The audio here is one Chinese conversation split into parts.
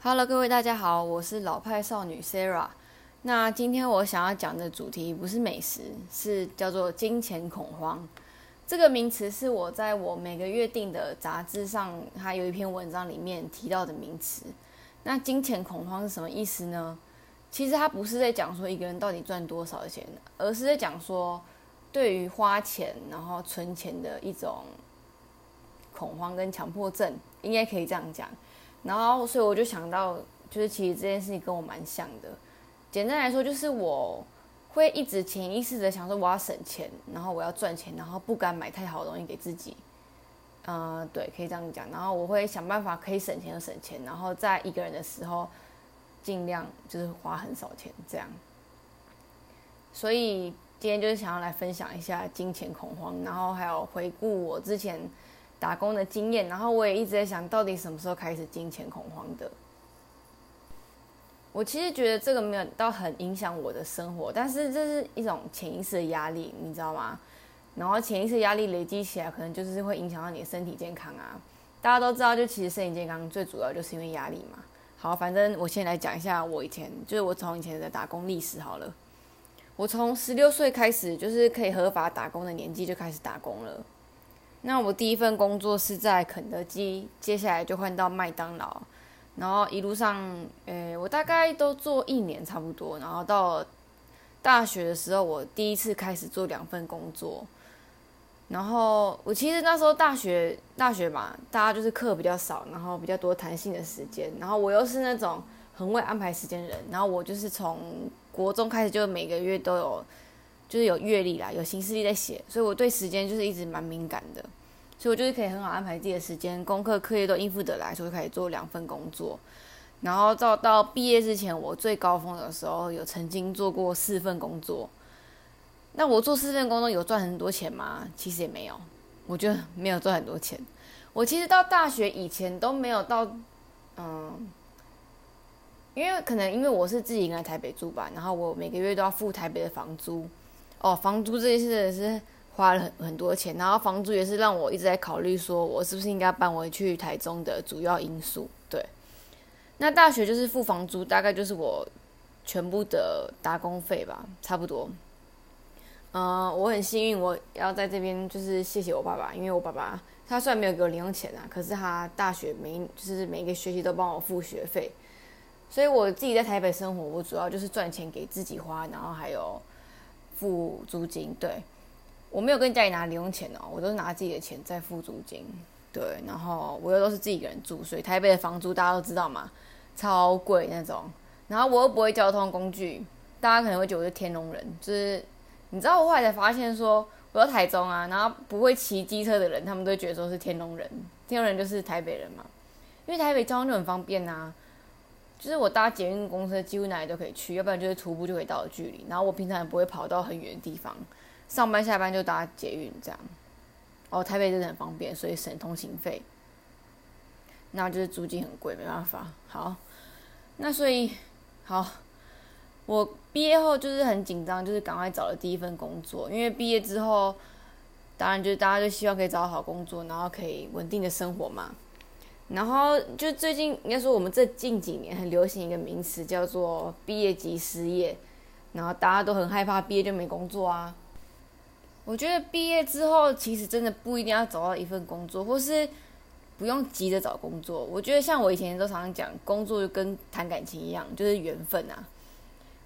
Hello，各位大家好，我是老派少女 Sarah。那今天我想要讲的主题不是美食，是叫做金钱恐慌。这个名词是我在我每个月订的杂志上，还有一篇文章里面提到的名词。那金钱恐慌是什么意思呢？其实它不是在讲说一个人到底赚多少钱，而是在讲说对于花钱然后存钱的一种恐慌跟强迫症，应该可以这样讲。然后，所以我就想到，就是其实这件事情跟我蛮像的。简单来说，就是我会一直潜意识的想说，我要省钱，然后我要赚钱，然后不敢买太好的东西给自己。嗯，对，可以这样讲。然后我会想办法可以省钱就省钱，然后在一个人的时候，尽量就是花很少钱这样。所以今天就是想要来分享一下金钱恐慌，然后还有回顾我之前。打工的经验，然后我也一直在想到底什么时候开始金钱恐慌的。我其实觉得这个没有到很影响我的生活，但是这是一种潜意识的压力，你知道吗？然后潜意识压力累积起来，可能就是会影响到你的身体健康啊。大家都知道，就其实身体健康最主要就是因为压力嘛。好，反正我先来讲一下我以前，就是我从以前的打工历史好了。我从十六岁开始，就是可以合法打工的年纪就开始打工了。那我第一份工作是在肯德基，接下来就换到麦当劳，然后一路上，诶，我大概都做一年差不多，然后到大学的时候，我第一次开始做两份工作，然后我其实那时候大学大学嘛，大家就是课比较少，然后比较多弹性的时间，然后我又是那种很会安排时间人，然后我就是从国中开始就每个月都有。就是有阅历啦，有行事历在写，所以我对时间就是一直蛮敏感的，所以我就是可以很好安排自己的时间，功课、课业都应付得来，所以可以做两份工作。然后到到毕业之前，我最高峰的时候有曾经做过四份工作。那我做四份工作有赚很多钱吗？其实也没有，我觉得没有赚很多钱。我其实到大学以前都没有到，嗯，因为可能因为我是自己一个人台北住吧，然后我每个月都要付台北的房租。哦，房租这件事是花了很很多钱，然后房租也是让我一直在考虑，说我是不是应该搬回去台中的主要因素。对，那大学就是付房租，大概就是我全部的打工费吧，差不多。嗯，我很幸运，我要在这边就是谢谢我爸爸，因为我爸爸他虽然没有给我零用钱啊，可是他大学每就是每个学期都帮我付学费，所以我自己在台北生活，我主要就是赚钱给自己花，然后还有。付租金，对我没有跟家里拿零用钱哦，我都是拿自己的钱在付租金，对，然后我又都是自己一个人住，所以台北的房租大家都知道嘛，超贵那种，然后我又不会交通工具，大家可能会觉得我是天龙人，就是你知道我后来才发现说我在台中啊，然后不会骑机车的人，他们都觉得说是天龙人，天龙人就是台北人嘛，因为台北交通就很方便呐。就是我搭捷运公车，几乎哪里都可以去，要不然就是徒步就可以到的距离。然后我平常也不会跑到很远的地方，上班下班就搭捷运这样。哦，台北真的很方便，所以省通行费。那就是租金很贵，没办法。好，那所以好，我毕业后就是很紧张，就是赶快找了第一份工作，因为毕业之后，当然就是大家就希望可以找到好工作，然后可以稳定的生活嘛。然后就最近应该说，我们这近几年很流行一个名词，叫做毕业即失业。然后大家都很害怕毕业就没工作啊。我觉得毕业之后，其实真的不一定要找到一份工作，或是不用急着找工作。我觉得像我以前都常常讲，工作就跟谈感情一样，就是缘分啊。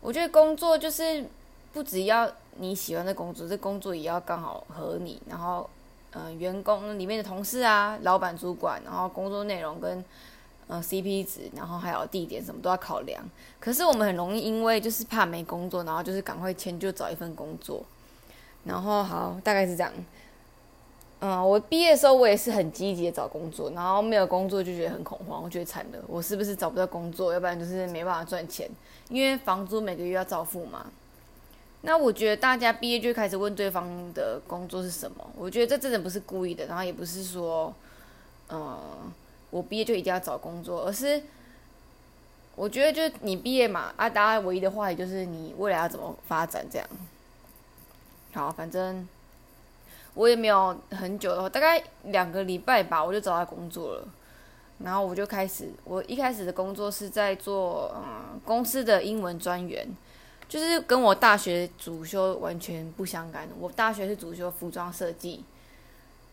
我觉得工作就是不只要你喜欢的工作，这工作也要刚好合你，然后。嗯，员工里面的同事啊，老板、主管，然后工作内容跟嗯 CP 值，然后还有地点什么都要考量。可是我们很容易因为就是怕没工作，然后就是赶快迁就找一份工作。然后好，大概是这样。嗯，我毕业的时候我也是很积极的找工作，然后没有工作就觉得很恐慌，我觉得惨了，我是不是找不到工作？要不然就是没办法赚钱，因为房租每个月要照付嘛。那我觉得大家毕业就开始问对方的工作是什么，我觉得这真的不是故意的，然后也不是说，呃，我毕业就一定要找工作，而是我觉得就是你毕业嘛，啊，大家唯一的话题就是你未来要怎么发展这样。好，反正我也没有很久的话，大概两个礼拜吧，我就找到工作了。然后我就开始，我一开始的工作是在做嗯公司的英文专员，就是跟我大学主修完全不相干。我大学是主修服装设计，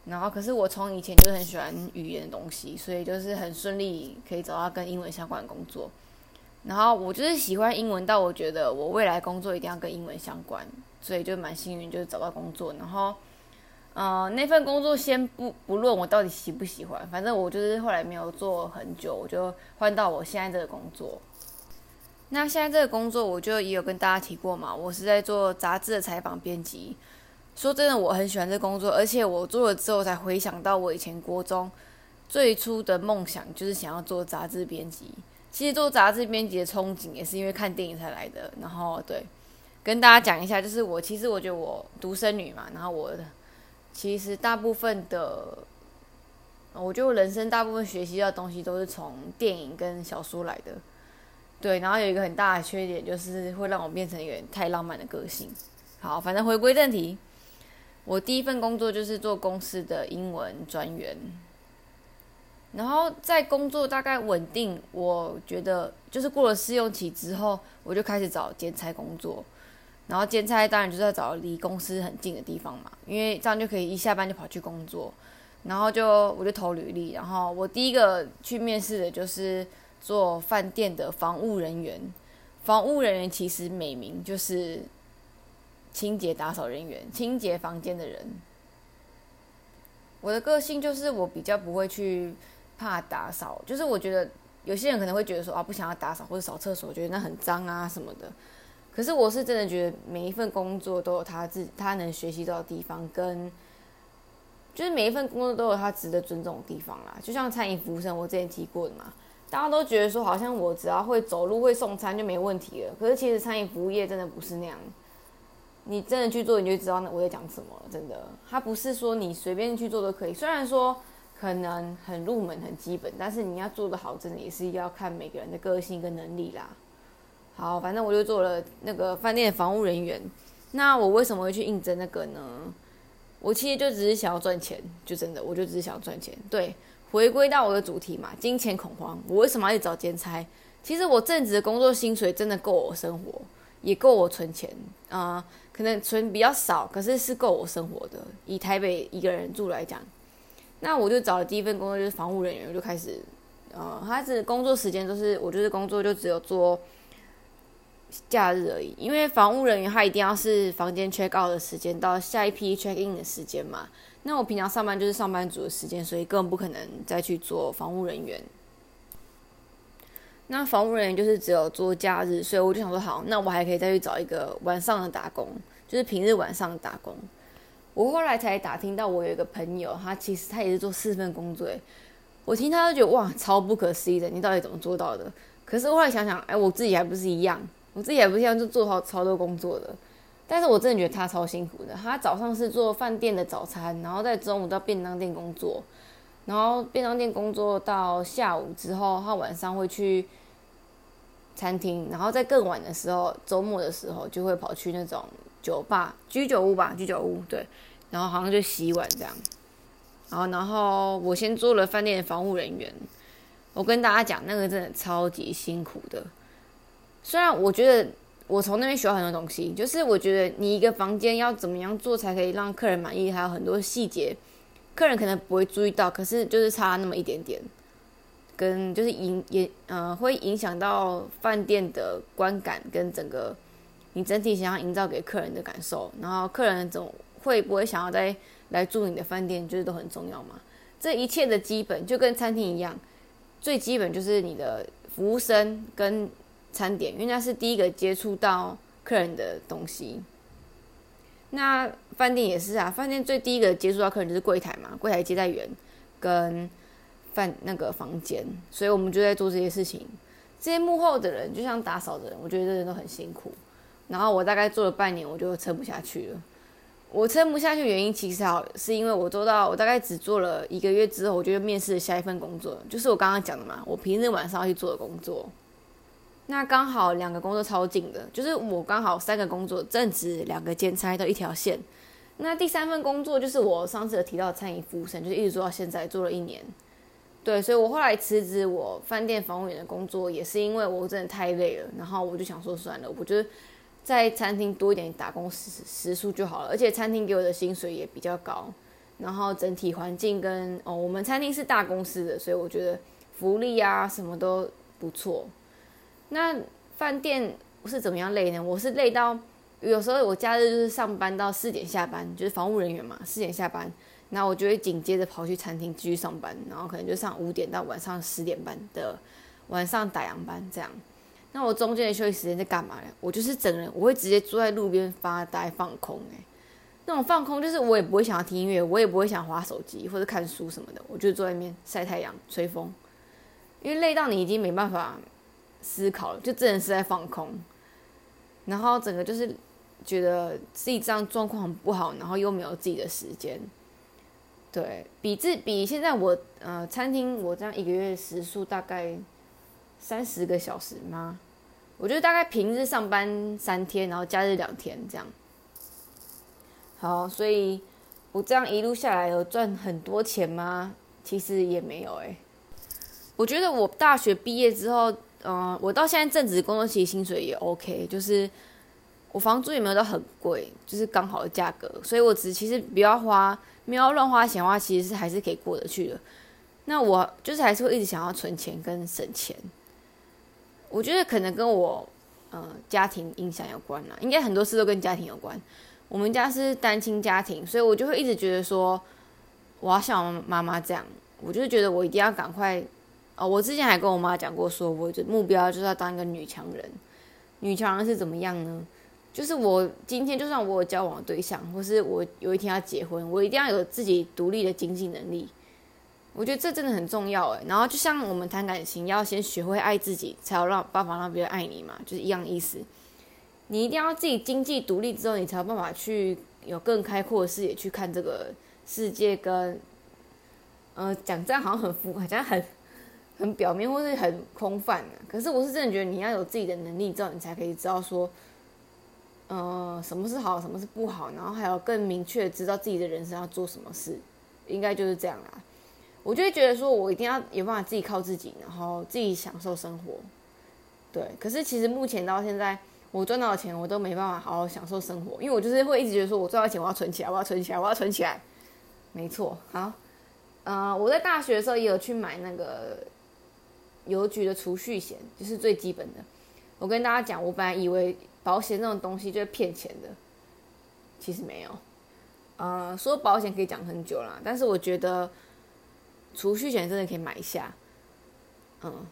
然后可是我从以前就很喜欢语言的东西，所以就是很顺利可以找到跟英文相关的工作。然后我就是喜欢英文到我觉得我未来工作一定要跟英文相关，所以就蛮幸运，就是找到工作。然后。呃，那份工作先不不论我到底喜不喜欢，反正我就是后来没有做很久，我就换到我现在这个工作。那现在这个工作，我就也有跟大家提过嘛，我是在做杂志的采访编辑。说真的，我很喜欢这工作，而且我做了之后才回想到我以前国中最初的梦想就是想要做杂志编辑。其实做杂志编辑的憧憬也是因为看电影才来的。然后对，跟大家讲一下，就是我其实我觉得我独生女嘛，然后我。其实大部分的，我觉得人生大部分学习到的东西都是从电影跟小说来的，对。然后有一个很大的缺点，就是会让我变成一个太浪漫的个性。好，反正回归正题，我第一份工作就是做公司的英文专员。然后在工作大概稳定，我觉得就是过了试用期之后，我就开始找兼差工作。然后兼差当然就是要找离公司很近的地方嘛，因为这样就可以一下班就跑去工作。然后就我就投履历，然后我第一个去面试的就是做饭店的房务人员。房务人员其实美名就是清洁打扫人员，清洁房间的人。我的个性就是我比较不会去怕打扫，就是我觉得有些人可能会觉得说啊不想要打扫或者扫厕所，我觉得那很脏啊什么的。可是我是真的觉得每一份工作都有他自他能学习到的地方，跟就是每一份工作都有他值得尊重的地方啦。就像餐饮服务生，我之前提过的嘛，大家都觉得说好像我只要会走路会送餐就没问题了。可是其实餐饮服务业真的不是那样，你真的去做你就知道我在讲什么了。真的，它不是说你随便去做都可以。虽然说可能很入门很基本，但是你要做的好，真的也是要看每个人的个性跟能力啦。好，反正我就做了那个饭店的房务人员。那我为什么会去应征那个呢？我其实就只是想要赚钱，就真的，我就只是想要赚钱。对，回归到我的主题嘛，金钱恐慌。我为什么要去找兼差？其实我正职的工作薪水真的够我生活，也够我存钱啊。可能存比较少，可是是够我生活的。以台北一个人住来讲，那我就找了第一份工作就是房务人员，我就开始，呃，他是工作时间都是我就是工作就只有做。假日而已，因为房务人员他一定要是房间 check out 的时间到下一批 check in 的时间嘛。那我平常上班就是上班族的时间，所以根本不可能再去做房务人员。那房务人员就是只有做假日，所以我就想说，好，那我还可以再去找一个晚上的打工，就是平日晚上打工。我后来才打听到，我有一个朋友，他其实他也是做四份工作。我听他都觉得哇，超不可思议的，你到底怎么做到的？可是后来想想，哎，我自己还不是一样。我自己也不像，就做好超多工作的，但是我真的觉得他超辛苦的。他早上是做饭店的早餐，然后在中午到便当店工作，然后便当店工作到下午之后，他晚上会去餐厅，然后在更晚的时候，周末的时候就会跑去那种酒吧、居酒屋吧，居酒屋对，然后好像就洗碗这样。然后，然后我先做了饭店的防务人员，我跟大家讲，那个真的超级辛苦的。虽然我觉得我从那边学很多东西，就是我觉得你一个房间要怎么样做才可以让客人满意，还有很多细节，客人可能不会注意到，可是就是差那么一点点，跟就是影也呃会影响到饭店的观感跟整个你整体想要营造给客人的感受，然后客人总会不会想要再来住你的饭店，就是都很重要嘛。这一切的基本就跟餐厅一样，最基本就是你的服务生跟。餐点，因为那是第一个接触到客人的东西。那饭店也是啊，饭店最第一个接触到客人就是柜台嘛，柜台接待员跟饭那个房间，所以我们就在做这些事情。这些幕后的人，就像打扫的人，我觉得这人都很辛苦。然后我大概做了半年，我就撑不下去了。我撑不下去原因其实好是因为我做到我大概只做了一个月之后，我就面试下一份工作，就是我刚刚讲的嘛，我平日晚上要去做的工作。那刚好两个工作超近的，就是我刚好三个工作正值两个兼差都一条线。那第三份工作就是我上次有提到餐饮服务生，就是一直做到现在，做了一年。对，所以我后来辞职我饭店房务员的工作，也是因为我真的太累了，然后我就想说算了，我觉得在餐厅多一点打工时时数就好了，而且餐厅给我的薪水也比较高，然后整体环境跟哦，我们餐厅是大公司的，所以我觉得福利啊什么都不错。那饭店是怎么样累呢？我是累到有时候我假日就是上班到四点下班，就是房务人员嘛，四点下班。那我就会紧接着跑去餐厅继续上班，然后可能就上五点到晚上十点半的晚上打烊班这样。那我中间的休息时间在干嘛呢？我就是整人，我会直接坐在路边发呆放空。诶，那种放空就是我也不会想要听音乐，我也不会想划手机或者看书什么的，我就坐在那边晒太阳、吹风。因为累到你已经没办法思考，就真的是在放空。然后整个就是觉得自己这样状况很不好，然后又没有自己的时间。对比这比现在我呃餐厅我这样一个月时数大概三十个小时吗？我觉得大概平日上班三天，然后假日两天这样。好，所以我这样一路下来有赚很多钱吗？其实也没有哎。我觉得我大学毕业之后，嗯，我到现在正职工作其实薪水也 OK，就是我房租也没有到很贵，就是刚好的价格，所以我只其实不要花。没有乱花钱的话，其实是还是可以过得去的。那我就是还是会一直想要存钱跟省钱。我觉得可能跟我呃家庭影响有关啦，应该很多事都跟家庭有关。我们家是单亲家庭，所以我就会一直觉得说，我要像我妈妈这样。我就是觉得我一定要赶快哦。我之前还跟我妈讲过，说我的目标就是要当一个女强人。女强人是怎么样呢？就是我今天就算我有交往对象，或是我有一天要结婚，我一定要有自己独立的经济能力。我觉得这真的很重要诶。然后就像我们谈感情，要先学会爱自己，才要让办法让别人爱你嘛，就是一样意思。你一定要自己经济独立之后，你才有办法去有更开阔的视野去看这个世界。跟呃讲这样好像很浮，好像很很表面或是很空泛的。可是我是真的觉得你要有自己的能力之后，你才可以知道说。呃，什么是好，什么是不好，然后还有更明确知道自己的人生要做什么事，应该就是这样啦。我就会觉得说，我一定要有办法自己靠自己，然后自己享受生活。对，可是其实目前到现在，我赚到的钱我都没办法好好享受生活，因为我就是会一直觉得说，我赚到钱我要存起来，我要存起来，我要存起来。没错，好，呃，我在大学的时候也有去买那个邮局的储蓄险，就是最基本的。我跟大家讲，我本来以为。保险这种东西就是骗钱的，其实没有。呃，说保险可以讲很久啦，但是我觉得储蓄险真的可以买一下，嗯，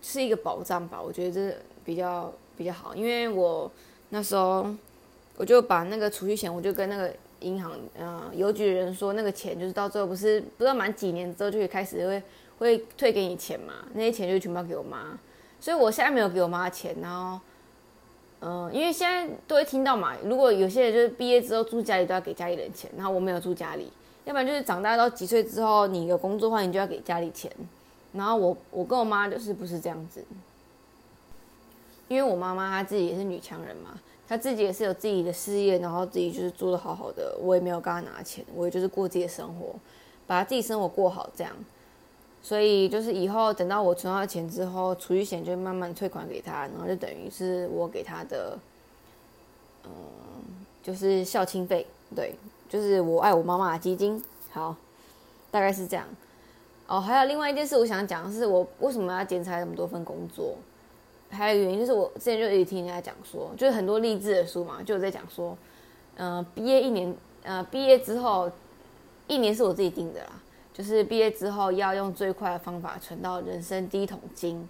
是一个保障吧。我觉得这比较比较好，因为我那时候我就把那个储蓄险，我就跟那个银行，呃，邮局的人说，那个钱就是到最后不是不知道满几年之后就可以开始会会退给你钱嘛，那些钱就全部给我妈，所以我现在没有给我妈钱，然后。嗯，因为现在都会听到嘛，如果有些人就是毕业之后住家里都要给家里人钱，然后我没有住家里，要不然就是长大到几岁之后你有工作的话，你就要给家里钱。然后我我跟我妈就是不是这样子，因为我妈妈她自己也是女强人嘛，她自己也是有自己的事业，然后自己就是做的好好的，我也没有跟她拿钱，我也就是过自己的生活，把自己生活过好这样。所以就是以后等到我存到钱之后，储蓄险就慢慢退款给他，然后就等于是我给他的，嗯，就是孝亲费，对，就是我爱我妈妈的基金。好，大概是这样。哦，还有另外一件事我想讲的是，我为什么要剪裁那么多份工作？还有原因就是我之前就一直听人家讲说，就是很多励志的书嘛，就有在讲说，嗯，毕业一年，呃，毕业之后一年是我自己定的啦。就是毕业之后要用最快的方法存到人生第一桶金，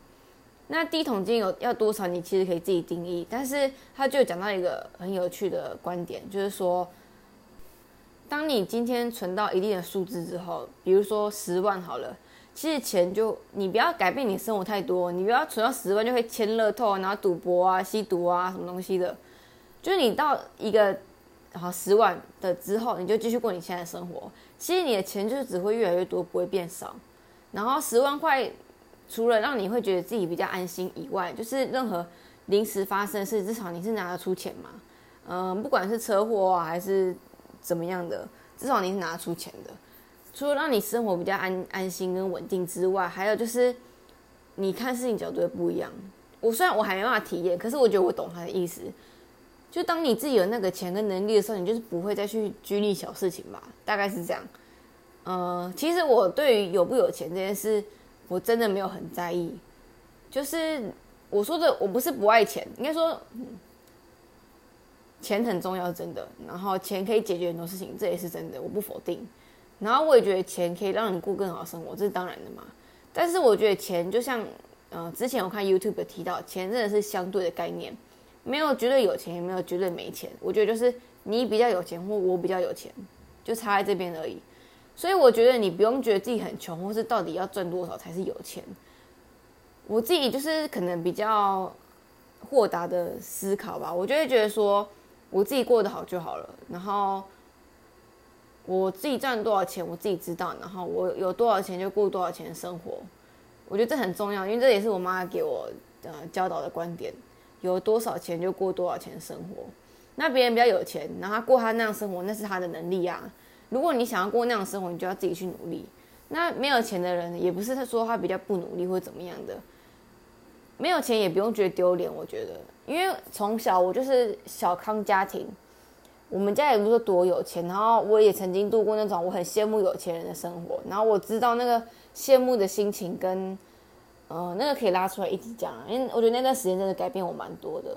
那第一桶金有要多少？你其实可以自己定义。但是他就讲到一个很有趣的观点，就是说，当你今天存到一定的数字之后，比如说十万好了，其实钱就你不要改变你生活太多，你不要存到十万就会签乐透，然后赌博啊、吸毒啊什么东西的，就是你到一个。好十万的之后，你就继续过你现在的生活。其实你的钱就是只会越来越多，不会变少。然后十万块，除了让你会觉得自己比较安心以外，就是任何临时发生的事，至少你是拿得出钱嘛。嗯，不管是车祸啊还是怎么样的，至少你是拿得出钱的。除了让你生活比较安安心跟稳定之外，还有就是你看事情角度不一样。我虽然我还没办法体验，可是我觉得我懂他的意思。就当你自己有那个钱跟能力的时候，你就是不会再去拘泥小事情吧，大概是这样。呃，其实我对于有不有钱这件事，我真的没有很在意。就是我说的，我不是不爱钱，应该说钱很重要，真的。然后钱可以解决很多事情，这也是真的，我不否定。然后我也觉得钱可以让你过更好的生活，这是当然的嘛。但是我觉得钱就像，呃，之前我看 YouTube 提到，钱真的是相对的概念，没有绝对有钱，也没有绝对没钱。我觉得就是你比较有钱，或我比较有钱，就差在这边而已。所以我觉得你不用觉得自己很穷，或是到底要赚多少才是有钱。我自己就是可能比较豁达的思考吧，我就会觉得说，我自己过得好就好了。然后我自己赚多少钱，我自己知道。然后我有多少钱就过多少钱的生活，我觉得这很重要，因为这也是我妈给我呃教导的观点：有多少钱就过多少钱生活。那别人比较有钱，然后他过他那样生活，那是他的能力啊。如果你想要过那样生活，你就要自己去努力。那没有钱的人，也不是他说他比较不努力或者怎么样的。没有钱也不用觉得丢脸，我觉得，因为从小我就是小康家庭，我们家也不是说多有钱，然后我也曾经度过那种我很羡慕有钱人的生活，然后我知道那个羡慕的心情跟，嗯，那个可以拉出来一起讲，因为我觉得那段时间真的改变我蛮多的。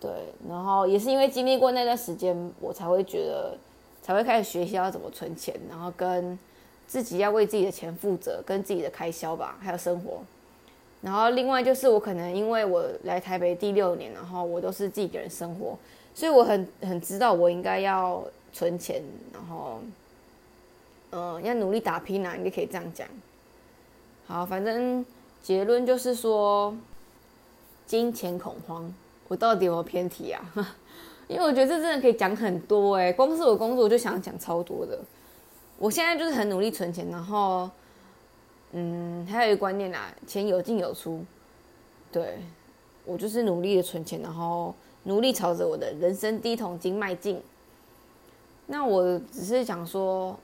对，然后也是因为经历过那段时间，我才会觉得。才会开始学习要怎么存钱，然后跟自己要为自己的钱负责，跟自己的开销吧，还有生活。然后另外就是我可能因为我来台北第六年，然后我都是自己一个人生活，所以我很很知道我应该要存钱，然后嗯要努力打拼啊，应该可以这样讲。好，反正结论就是说金钱恐慌，我到底有没有偏题啊？因为我觉得这真的可以讲很多哎，光是我工作我就想讲超多的。我现在就是很努力存钱，然后，嗯，还有一个观念啊，钱有进有出。对，我就是努力的存钱，然后努力朝着我的人生第一桶金迈进。那我只是想说，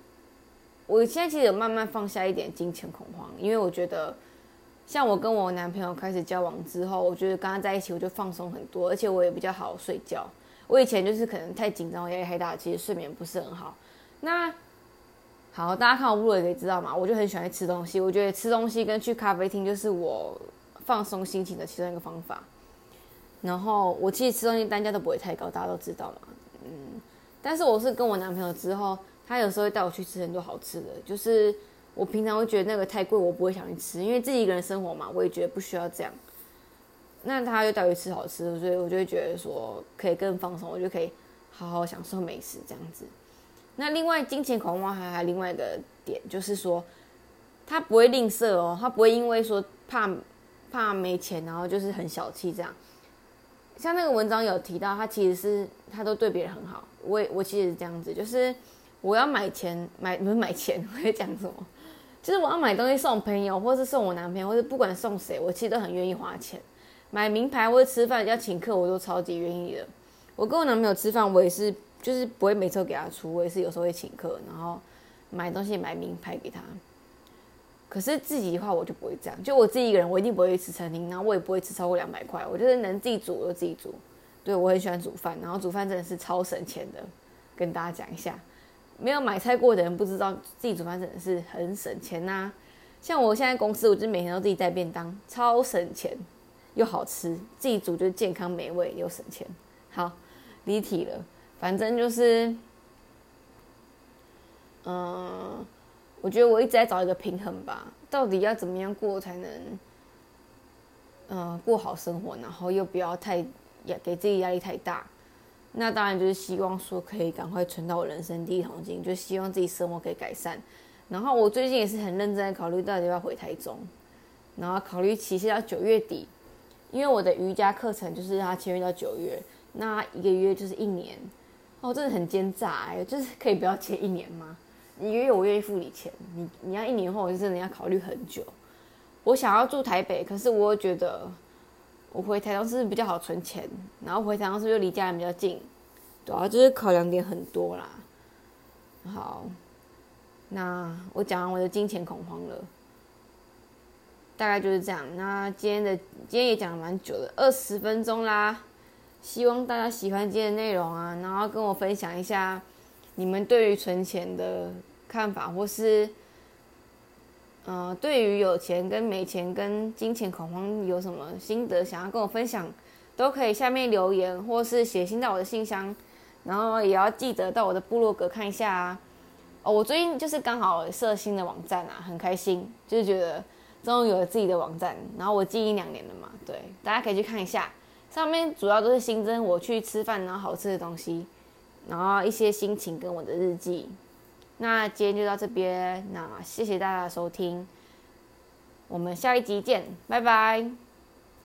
我现在其实有慢慢放下一点金钱恐慌，因为我觉得，像我跟我男朋友开始交往之后，我觉得跟他在一起我就放松很多，而且我也比较好睡觉。我以前就是可能太紧张，压力太大，其实睡眠不是很好。那好，大家看我录也知道嘛，我就很喜欢吃东西。我觉得吃东西跟去咖啡厅就是我放松心情的其中一个方法。然后我其实吃东西单价都不会太高，大家都知道嘛。嗯，但是我是跟我男朋友之后，他有时候会带我去吃很多好吃的。就是我平常会觉得那个太贵，我不会想去吃，因为自己一个人生活嘛，我也觉得不需要这样。那他又带我吃好吃的，所以我就会觉得说可以更放松，我就可以好好享受美食这样子。那另外金钱恐慌还还另外一个点就是说，他不会吝啬哦，他不会因为说怕怕没钱，然后就是很小气这样。像那个文章有提到，他其实是他都对别人很好。我也我其实是这样子，就是我要买钱买不是买钱，我在讲什么？就是我要买东西送朋友，或是送我男朋友，或者不管送谁，我其实都很愿意花钱。买名牌或者吃饭要请客，我都超级愿意的。我跟我男朋友吃饭，我也是，就是不会每次都给他出，我也是有时候会请客，然后买东西买名牌给他。可是自己的话，我就不会这样。就我自己一个人，我一定不会吃餐厅，然后我也不会吃超过两百块。我就是能自己煮我就自己煮。对我很喜欢煮饭，然后煮饭真的是超省钱的。跟大家讲一下，没有买菜过的人不知道，自己煮饭真的是很省钱呐。像我现在公司，我就每天都自己带便当，超省钱。又好吃，自己煮就健康美味又省钱。好，离题了，反正就是，嗯，我觉得我一直在找一个平衡吧，到底要怎么样过才能，嗯，过好生活，然后又不要太压给自己压力太大。那当然就是希望说可以赶快存到我人生第一桶金，就希望自己生活可以改善。然后我最近也是很认真的考虑到底要回台中，然后考虑期限到九月底。因为我的瑜伽课程就是他签约到九月，那一个月就是一年，哦，真的很奸诈哎，就是可以不要签一年吗？一个月我愿意付你钱，你你要一年后，我就真的要考虑很久。我想要住台北，可是我又觉得我回台中是比较好存钱，然后回台中是又离家人比较近，主要就是考量点很多啦。好，那我讲完我的金钱恐慌了，大概就是这样。那今天的今天也讲了蛮久的，二十分钟啦。希望大家喜欢今天的内容啊，然后跟我分享一下你们对于存钱的看法，或是嗯，对于有钱跟没钱跟金钱恐慌有什么心得，想要跟我分享，都可以下面留言，或是写信到我的信箱，然后也要记得到我的部落格看一下啊。哦，我最近就是刚好设新的网站啊，很开心，就是觉得终于有了自己的网站。然后我经营两年了嘛，对，大家可以去看一下，上面主要都是新增我去吃饭然后好吃的东西，然后一些心情跟我的日记。那今天就到这边，那谢谢大家收听，我们下一集见，拜拜。